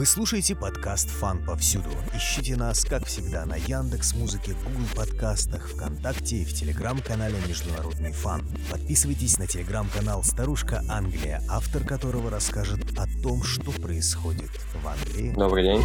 Вы слушаете подкаст «Фан повсюду». Ищите нас, как всегда, на Яндекс Музыке, Google подкастах, ВКонтакте и в телеграм-канале «Международный фан». Подписывайтесь на телеграм-канал «Старушка Англия», автор которого расскажет о том, что происходит в Англии. Добрый день.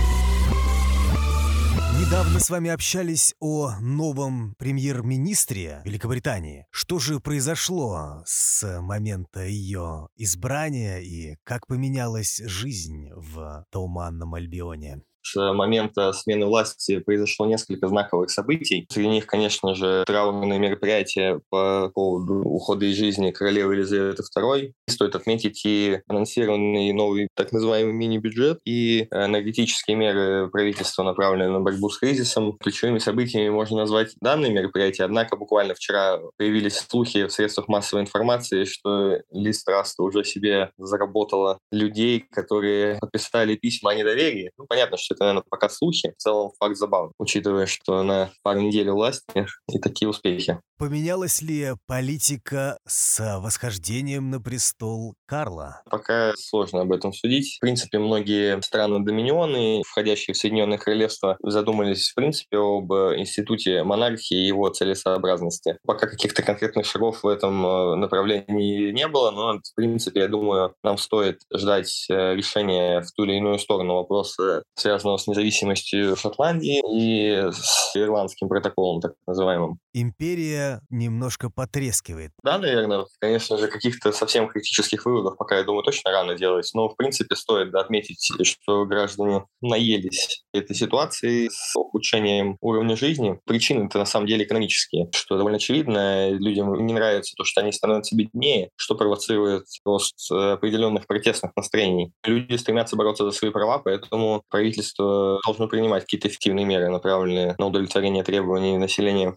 Недавно с вами общались о новом премьер-министре Великобритании. Что же произошло с момента ее избрания и как поменялась жизнь в Туманном Альбионе? С момента смены власти произошло несколько знаковых событий. Среди них, конечно же, траурные мероприятия по поводу ухода из жизни королевы Елизаветы II. Стоит отметить и анонсированный новый так называемый мини-бюджет и энергетические меры правительства, направленные на борьбу с кризисом. Ключевыми событиями можно назвать данные мероприятия, однако буквально вчера появились слухи в средствах массовой информации, что Лиз Траста уже себе заработала людей, которые подписали письма о недоверии. Ну, понятно, что это, наверное, пока слухи. В целом факт забавный, учитывая, что на пару недель власти и такие успехи. Поменялась ли политика с восхождением на престол Карла? Пока сложно об этом судить. В принципе, многие страны-доминионы, входящие в Соединенное Королевство, задумались, в принципе, об институте монархии и его целесообразности. Пока каких-то конкретных шагов в этом э, направлении не было, но, в принципе, я думаю, нам стоит ждать э, решения в ту или иную сторону вопроса, связанного с независимостью Шотландии и с ирландским протоколом, так называемым. Империя немножко потрескивает. Да, наверное. Конечно же, каких-то совсем критических выводов пока, я думаю, точно рано делать. Но, в принципе, стоит отметить, что граждане наелись этой ситуации с ухудшением уровня жизни. Причины-то на самом деле экономические, что довольно очевидно. Людям не нравится то, что они становятся беднее, что провоцирует рост определенных протестных настроений. Люди стремятся бороться за свои права, поэтому правительство должно принимать какие-то эффективные меры, направленные на удовлетворение требований населения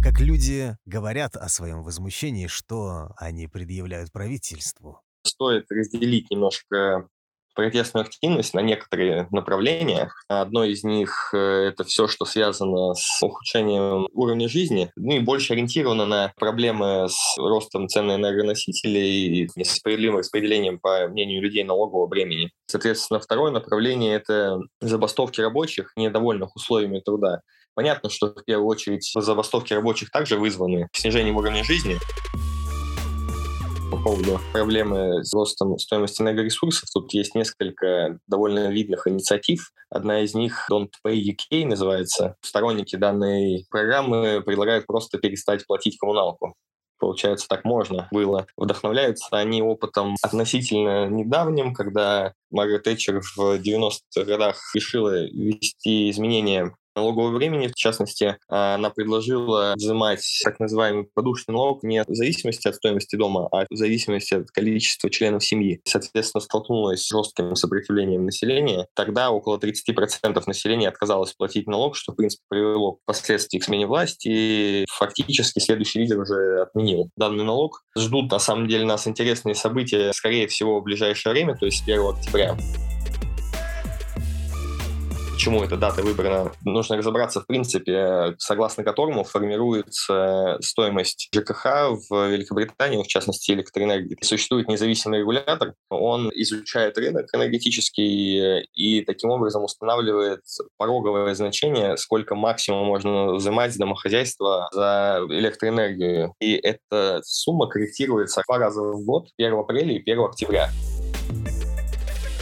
как люди говорят о своем возмущении, что они предъявляют правительству. Стоит разделить немножко протестную активность на некоторые направления. Одно из них э, — это все, что связано с ухудшением уровня жизни, ну и больше ориентировано на проблемы с ростом цен на энергоносители и несправедливым распределением, по мнению людей, налогового бремени. Соответственно, второе направление — это забастовки рабочих, недовольных условиями труда. Понятно, что в первую очередь забастовки рабочих также вызваны снижением уровня жизни. По поводу проблемы с ростом стоимости энергоресурсов, тут есть несколько довольно видных инициатив. Одна из них Don't Pay UK называется. Сторонники данной программы предлагают просто перестать платить коммуналку получается, так можно было. Вдохновляются они опытом относительно недавним, когда Маргарет Тэтчер в 90-х годах решила ввести изменения налогового времени. В частности, она предложила взимать так называемый подушный налог не в зависимости от стоимости дома, а в зависимости от количества членов семьи. Соответственно, столкнулась с жестким сопротивлением населения. Тогда около 30% населения отказалось платить налог, что, в принципе, привело впоследствии к смене власти. И фактически следующий лидер уже отменил данный налог. Ждут, на самом деле, нас интересные события, скорее всего, в ближайшее время, то есть 1 октября почему эта дата выбрана, нужно разобраться в принципе, согласно которому формируется стоимость ЖКХ в Великобритании, в частности электроэнергии. Существует независимый регулятор, он изучает рынок энергетический и таким образом устанавливает пороговое значение, сколько максимум можно взимать с домохозяйства за электроэнергию. И эта сумма корректируется два раза в год, 1 апреля и 1 октября.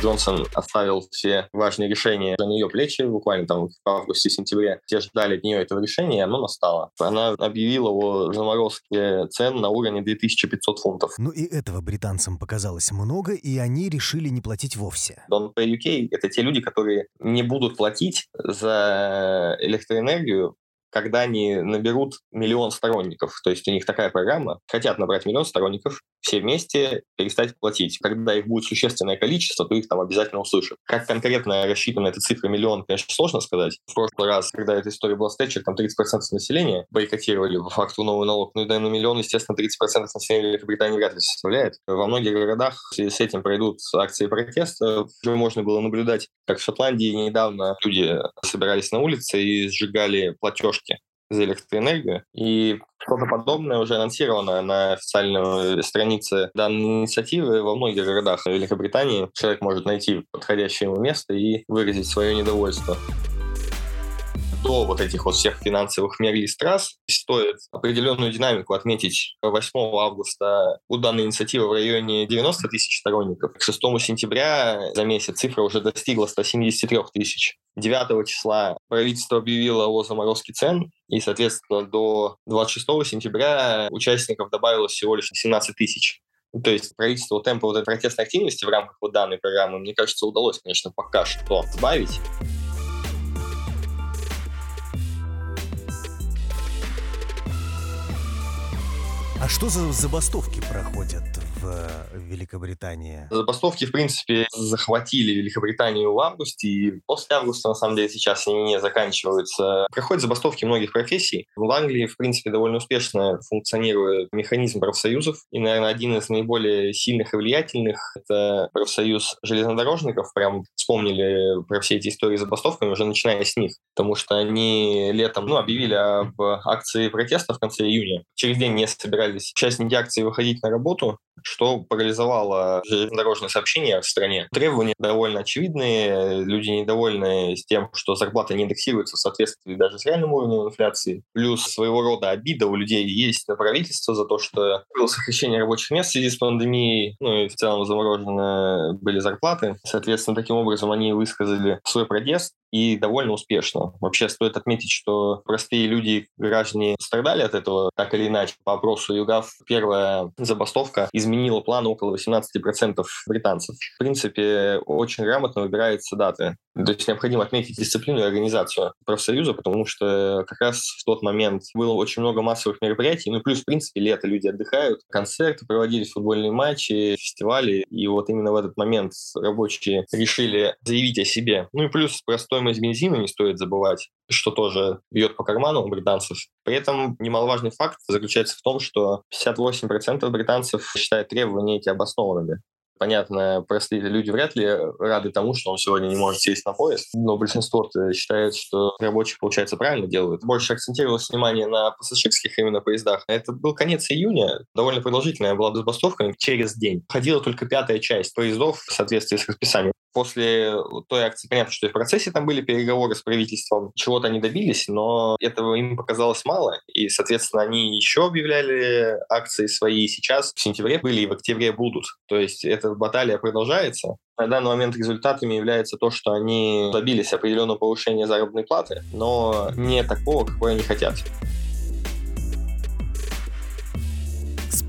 Джонсон оставил все важные решения на ее плечи, буквально там в августе-сентябре. Все ждали от нее этого решения, и оно настало. Она объявила о заморозке цен на уровне 2500 фунтов. Ну и этого британцам показалось много, и они решили не платить вовсе. Don't Pay UK — это те люди, которые не будут платить за электроэнергию когда они наберут миллион сторонников. То есть у них такая программа. Хотят набрать миллион сторонников, все вместе перестать платить. Когда их будет существенное количество, то их там обязательно услышат. Как конкретно рассчитана эта цифра миллион, конечно, сложно сказать. В прошлый раз, когда эта история была с Тэтчер, там 30% населения бойкотировали по факту новый налог. Ну и да, на миллион, естественно, 30% населения Великобритании вряд ли составляет. Во многих городах с этим пройдут акции протеста. Уже можно было наблюдать, как в Шотландии недавно люди собирались на улице и сжигали платежки за электроэнергию. И что-то подобное уже анонсировано на официальной странице данной инициативы во многих городах Великобритании. Человек может найти подходящее ему место и выразить свое недовольство до вот этих вот всех финансовых мер и трасс стоит определенную динамику отметить. 8 августа у данной инициативы в районе 90 тысяч сторонников. К 6 сентября за месяц цифра уже достигла 173 тысяч. 9 числа правительство объявило о заморозке цен, и, соответственно, до 26 сентября участников добавилось всего лишь 17 тысяч. То есть правительству темпа вот этой протестной активности в рамках вот данной программы, мне кажется, удалось, конечно, пока что сбавить. А что за забастовки проходят в Великобритании? Забастовки, в принципе, захватили Великобританию в августе, и после августа, на самом деле, сейчас они не заканчиваются. Проходят забастовки многих профессий. В Англии, в принципе, довольно успешно функционирует механизм профсоюзов, и, наверное, один из наиболее сильных и влиятельных — это профсоюз железнодорожников. Прям вспомнили про все эти истории с забастовками, уже начиная с них, потому что они летом ну, объявили об акции протеста в конце июня. Через день не собирались участники акции выходить на работу, что парализовало железнодорожное сообщение в стране. Требования довольно очевидные, люди недовольны тем, что зарплата не индексируется в соответствии даже с реальным уровнем инфляции. Плюс своего рода обида у людей есть на правительство за то, что было сокращение рабочих мест в связи с пандемией, ну и в целом заморожены были зарплаты. Соответственно, таким образом они высказали свой протест и довольно успешно. Вообще стоит отметить, что простые люди, граждане страдали от этого так или иначе. По опросу ЮГАВ первая забастовка изменила план около 18% британцев. В принципе, очень грамотно выбираются даты. То есть необходимо отметить дисциплину и организацию профсоюза, потому что как раз в тот момент было очень много массовых мероприятий. Ну, плюс, в принципе, лето люди отдыхают, концерты проводились, футбольные матчи, фестивали. И вот именно в этот момент рабочие решили заявить о себе. Ну и плюс про стоимость бензина не стоит забывать что тоже бьет по карману у британцев. При этом немаловажный факт заключается в том, что 58% британцев считают требования эти обоснованными. Понятно, простые люди вряд ли рады тому, что он сегодня не может сесть на поезд, но большинство считает, что рабочие, получается, правильно делают. Больше акцентировалось внимание на пассажирских именно поездах. Это был конец июня, довольно продолжительная была забастовка через день. Ходила только пятая часть поездов в соответствии с расписанием после той акции понятно, что в процессе там были переговоры с правительством, чего-то они добились, но этого им показалось мало, и, соответственно, они еще объявляли акции свои сейчас в сентябре были и в октябре будут. То есть эта баталия продолжается. На данный момент результатами является то, что они добились определенного повышения заработной платы, но не такого, какой они хотят.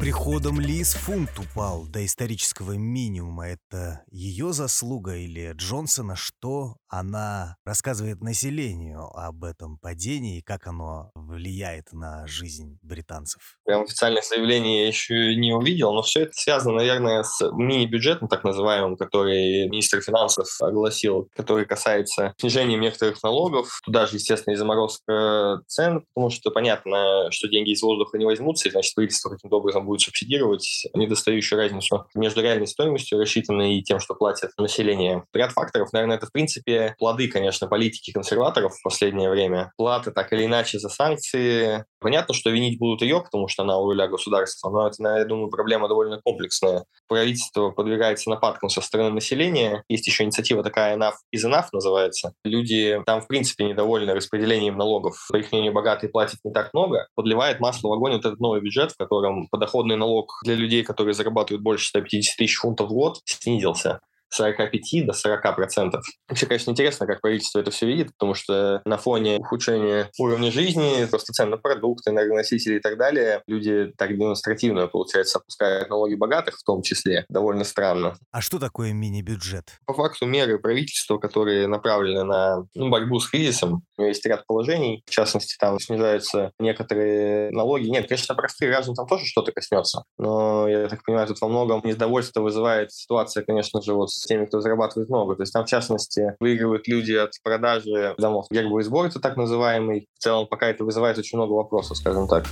Приходом Лиз фунт упал до исторического минимума. Это ее заслуга или Джонсона? Что она рассказывает населению об этом падении и как оно влияет на жизнь британцев? Прям официальное заявление я еще не увидел, но все это связано, наверное, с мини-бюджетом, так называемым, который министр финансов огласил, который касается снижения некоторых налогов. Туда же, естественно, и заморозка цен, потому что понятно, что деньги из воздуха не возьмутся, и значит, правительство каким-то образом будет субсидировать недостающую разницу между реальной стоимостью, рассчитанной и тем, что платит население. Ряд факторов, наверное, это, в принципе, плоды, конечно, политики консерваторов в последнее время. Плата так или иначе за санкции. Понятно, что винить будут ее, потому что она у руля государства, но это, я думаю, проблема довольно комплексная. Правительство подвергается нападкам со стороны населения. Есть еще инициатива такая «Enough is enough» называется. Люди там, в принципе, недовольны распределением налогов. По их мнению, богатые платят не так много. Подливает масло в огонь вот этот новый бюджет, в котором подоходный подоходный налог для людей, которые зарабатывают больше 150 тысяч фунтов в год, снизился. 45 до 40 процентов. Вообще, конечно, интересно, как правительство это все видит, потому что на фоне ухудшения уровня жизни, просто цен на продукты, энергоносители и так далее, люди так демонстративно, получается, опускают налоги богатых в том числе. Довольно странно. А что такое мини-бюджет? По факту меры правительства, которые направлены на ну, борьбу с кризисом, есть ряд положений, в частности, там снижаются некоторые налоги. Нет, конечно, простые граждан там тоже что-то коснется, но, я так понимаю, тут во многом недовольство вызывает ситуация, конечно же, вот с теми, кто зарабатывает много. То есть там, в частности, выигрывают люди от продажи домов. Гербовый сбор это так называемый. В целом, пока это вызывает очень много вопросов, скажем так.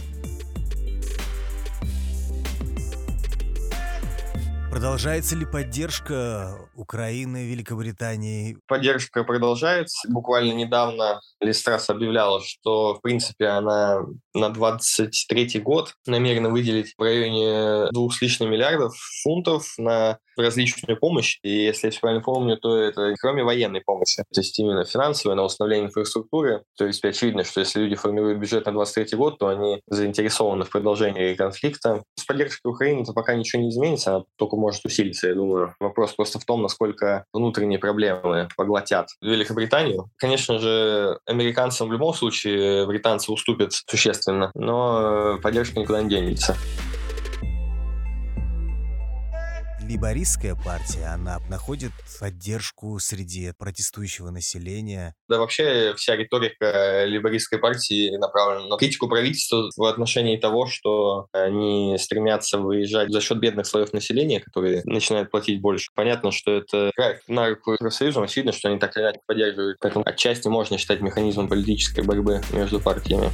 Продолжается ли поддержка Украины, Великобритании? Поддержка продолжается. Буквально недавно Листрас объявляла, что, в принципе, она на 23 год намерена выделить в районе двух с лишним миллиардов фунтов на различную помощь. И если я все правильно помню, то это кроме военной помощи, то есть именно финансовая, на установление инфраструктуры. То есть очевидно, что если люди формируют бюджет на 23 год, то они заинтересованы в продолжении конфликта. С поддержкой Украины то пока ничего не изменится, она только может усилиться, я думаю. Вопрос просто в том, насколько внутренние проблемы поглотят Великобританию. Конечно же, американцам в любом случае британцы уступят существенно, но поддержка никуда не денется. Либористская партия, она находит поддержку среди протестующего населения. Да, вообще вся риторика либористской партии направлена на критику правительства в отношении того, что они стремятся выезжать за счет бедных слоев населения, которые начинают платить больше. Понятно, что это на руку профсоюзам, очевидно, что они так или иначе поддерживают. Поэтому отчасти можно считать механизмом политической борьбы между партиями.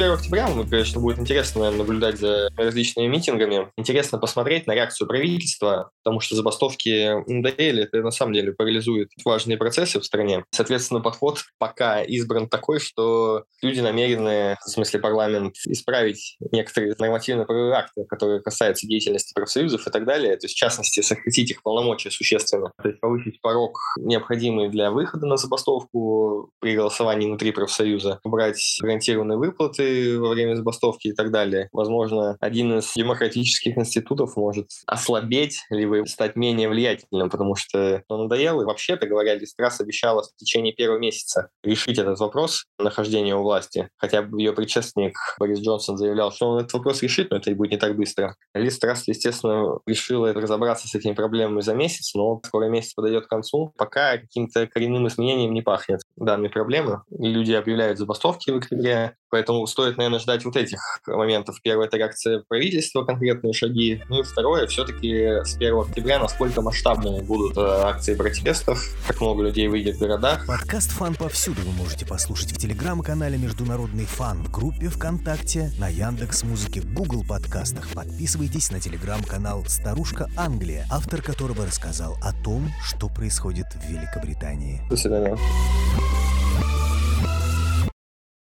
С 1 октября, ну, конечно, будет интересно наверное, наблюдать за различными митингами. Интересно посмотреть на реакцию правительства, потому что забастовки надоели, это на самом деле парализует важные процессы в стране. Соответственно, подход пока избран такой, что люди намерены, в смысле парламент, исправить некоторые нормативно-правовые акты, которые касаются деятельности профсоюзов и так далее. То есть, в частности, сократить их полномочия существенно. То есть повысить порог, необходимый для выхода на забастовку при голосовании внутри профсоюза, убрать гарантированные выплаты, во время забастовки и так далее. Возможно, один из демократических институтов может ослабеть, либо стать менее влиятельным, потому что он надоел. И вообще-то говоря, Листрас обещала в течение первого месяца решить этот вопрос нахождения у власти. Хотя бы ее предшественник Борис Джонсон заявлял, что он этот вопрос решит, но это и будет не так быстро. Листрас, естественно, решила разобраться с этими проблемами за месяц, но скоро месяц подойдет к концу. Пока каким-то коренным изменением не пахнет данной проблемы. Люди объявляют забастовки в октябре, Поэтому стоит, наверное, ждать вот этих моментов. Первое — это реакция правительства, конкретные шаги. Ну и второе, все-таки с 1 октября, насколько масштабные будут э, акции протестов, как много людей выйдет в городах. Подкаст «Фан» повсюду вы можете послушать в телеграм-канале «Международный фан», в группе ВКонтакте, на Яндекс Музыке, Google подкастах. Подписывайтесь на телеграм-канал «Старушка Англия», автор которого рассказал о том, что происходит в Великобритании. До свидания.